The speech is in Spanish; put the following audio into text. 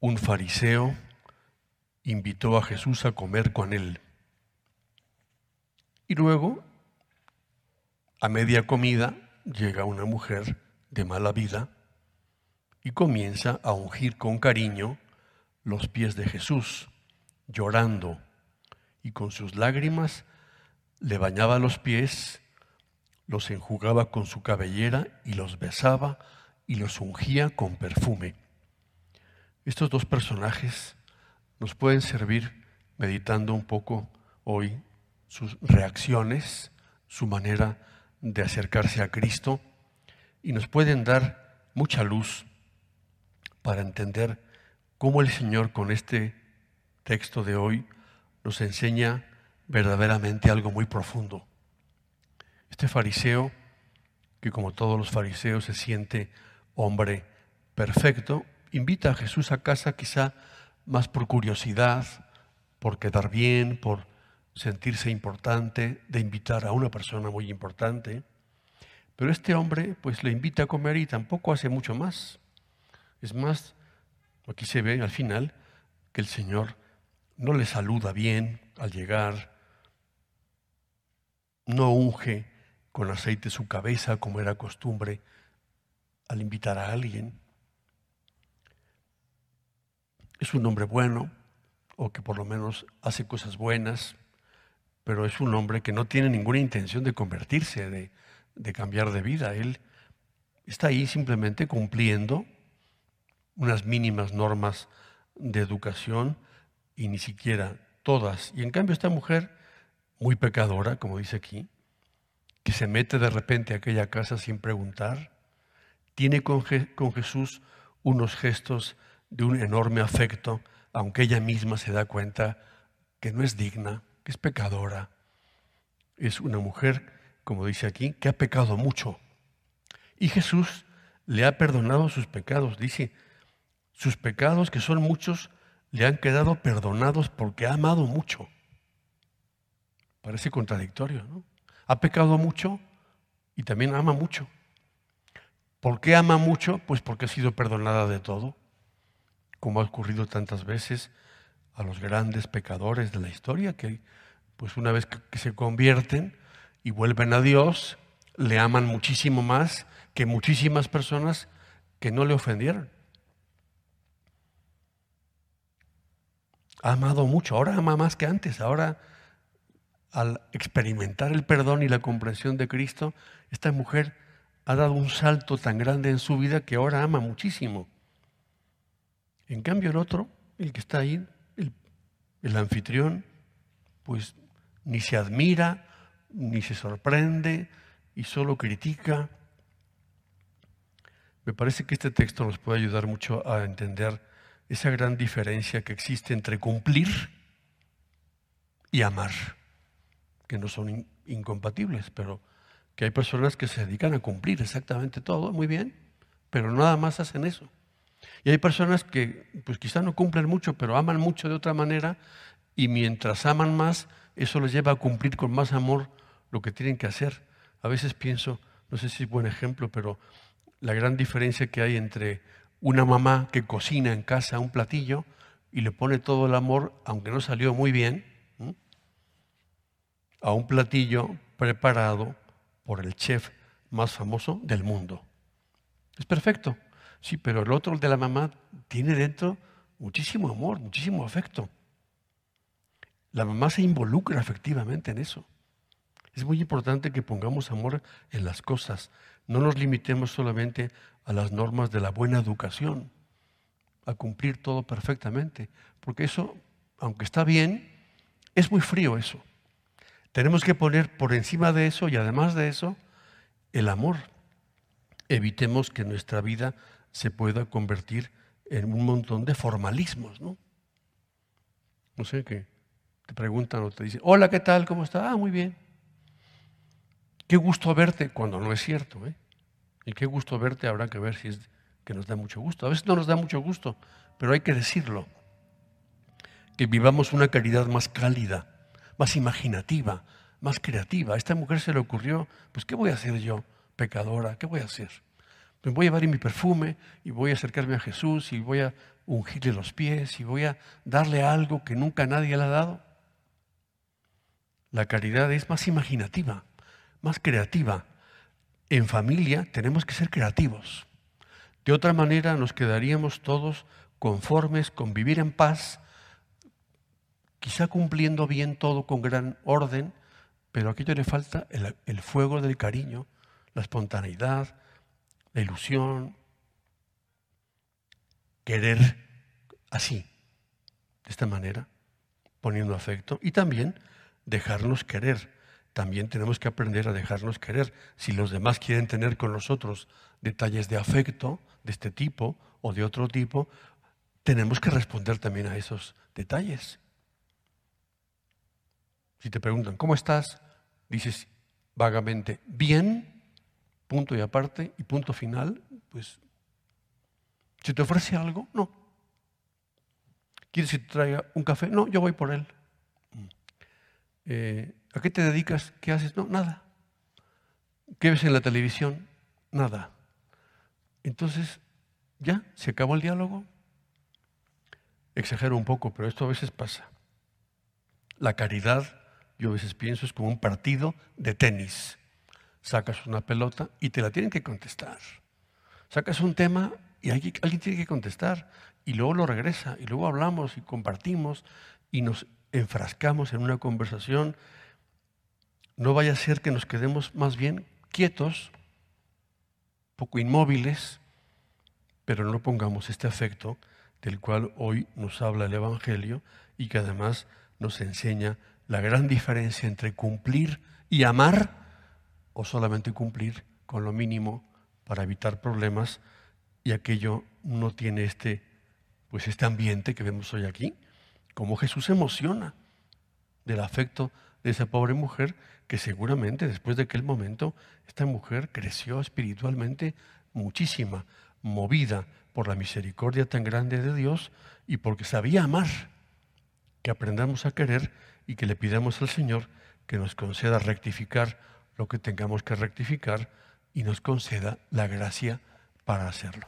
un fariseo invitó a Jesús a comer con él. Y luego, a media comida, llega una mujer de mala vida y comienza a ungir con cariño los pies de Jesús, llorando, y con sus lágrimas le bañaba los pies, los enjugaba con su cabellera y los besaba y los ungía con perfume. Estos dos personajes nos pueden servir meditando un poco hoy sus reacciones, su manera de acercarse a Cristo y nos pueden dar mucha luz para entender cómo el Señor con este texto de hoy nos enseña verdaderamente algo muy profundo. Este fariseo, que como todos los fariseos se siente hombre perfecto, invita a Jesús a casa quizá más por curiosidad, por quedar bien, por sentirse importante, de invitar a una persona muy importante. Pero este hombre pues le invita a comer y tampoco hace mucho más. Es más, aquí se ve al final que el Señor no le saluda bien al llegar, no unge con aceite su cabeza como era costumbre al invitar a alguien. Es un hombre bueno, o que por lo menos hace cosas buenas, pero es un hombre que no tiene ninguna intención de convertirse, de, de cambiar de vida. Él está ahí simplemente cumpliendo unas mínimas normas de educación y ni siquiera todas. Y en cambio esta mujer, muy pecadora, como dice aquí, que se mete de repente a aquella casa sin preguntar, tiene con, con Jesús unos gestos de un enorme afecto, aunque ella misma se da cuenta que no es digna, que es pecadora. Es una mujer, como dice aquí, que ha pecado mucho. Y Jesús le ha perdonado sus pecados. Dice, sus pecados, que son muchos, le han quedado perdonados porque ha amado mucho. Parece contradictorio, ¿no? Ha pecado mucho y también ama mucho. ¿Por qué ama mucho? Pues porque ha sido perdonada de todo, como ha ocurrido tantas veces a los grandes pecadores de la historia, que pues una vez que se convierten y vuelven a Dios, le aman muchísimo más que muchísimas personas que no le ofendieron. Ha amado mucho, ahora ama más que antes, ahora al experimentar el perdón y la comprensión de Cristo, esta mujer ha dado un salto tan grande en su vida que ahora ama muchísimo. En cambio el otro, el que está ahí, el, anfitrión, pues ni se admira, ni se sorprende y solo critica. Me parece que este texto nos puede ayudar mucho a entender esa gran diferencia que existe entre cumplir y amar, que no son incompatibles, pero que hay personas que se dedican a cumplir exactamente todo, muy bien, pero nada más hacen eso. Y hay personas que pues quizá no cumplen mucho, pero aman mucho de otra manera y mientras aman más, eso les lleva a cumplir con más amor lo que tienen que hacer. A veces pienso, no sé si es buen ejemplo, pero la gran diferencia que hay entre una mamá que cocina en casa un platillo y le pone todo el amor, aunque no salió muy bien, a un platillo preparado por el chef más famoso del mundo. Es perfecto, sí, pero el otro, el de la mamá, tiene dentro muchísimo amor, muchísimo afecto. La mamá se involucra efectivamente en eso. Es muy importante que pongamos amor en las cosas. No nos limitemos solamente a las normas de la buena educación, a cumplir todo perfectamente, porque eso, aunque está bien, es muy frío eso. Tenemos que poner por encima de eso y además de eso el amor. Evitemos que nuestra vida se pueda convertir en un montón de formalismos, ¿no? No sé, que te preguntan o te dicen, hola, ¿qué tal? ¿Cómo está? Ah, muy bien. Qué gusto verte cuando no es cierto. ¿eh? Y qué gusto verte habrá que ver si es que nos da mucho gusto. A veces no nos da mucho gusto, pero hay que decirlo. Que vivamos una caridad más cálida, más imaginativa, más creativa. A esta mujer se le ocurrió, pues ¿qué voy a hacer yo, pecadora? ¿Qué voy a hacer? Me voy a llevar mi perfume y voy a acercarme a Jesús y voy a ungirle los pies y voy a darle algo que nunca nadie le ha dado. La caridad es más imaginativa, más creativa. En familia tenemos que ser creativos. De otra manera nos quedaríamos todos conformes con vivir en paz, quizá cumpliendo bien todo con gran orden, pero a aquello le falta el, el fuego del cariño, la espontaneidad, la ilusión, querer así, de esta manera, poniendo afecto y también dejarnos querer. También tenemos que aprender a dejarnos querer. Si los demás quieren tener con nosotros detalles de afecto de este tipo o de otro tipo, tenemos que responder también a esos detalles. Si te preguntan, ¿cómo estás? Dices vagamente, bien, punto y aparte, y punto final, pues, ¿se te ofrece algo? No. ¿Quieres que te traiga un café? No, yo voy por él. Eh, ¿A qué te dedicas? ¿Qué haces? No, nada. ¿Qué ves en la televisión? Nada. Entonces, ya, se acabó el diálogo. Exagero un poco, pero esto a veces pasa. La caridad, yo a veces pienso, es como un partido de tenis. Sacas una pelota y te la tienen que contestar. Sacas un tema y alguien, alguien tiene que contestar y luego lo regresa y luego hablamos y compartimos y nos enfrascamos en una conversación. No vaya a ser que nos quedemos más bien quietos, poco inmóviles, pero no pongamos este afecto del cual hoy nos habla el Evangelio y que además nos enseña la gran diferencia entre cumplir y amar o solamente cumplir con lo mínimo para evitar problemas y aquello no tiene este pues este ambiente que vemos hoy aquí, como Jesús se emociona del afecto de esa pobre mujer que seguramente después de aquel momento esta mujer creció espiritualmente muchísima, movida por la misericordia tan grande de Dios y porque sabía amar, que aprendamos a querer y que le pidamos al Señor que nos conceda rectificar lo que tengamos que rectificar y nos conceda la gracia para hacerlo.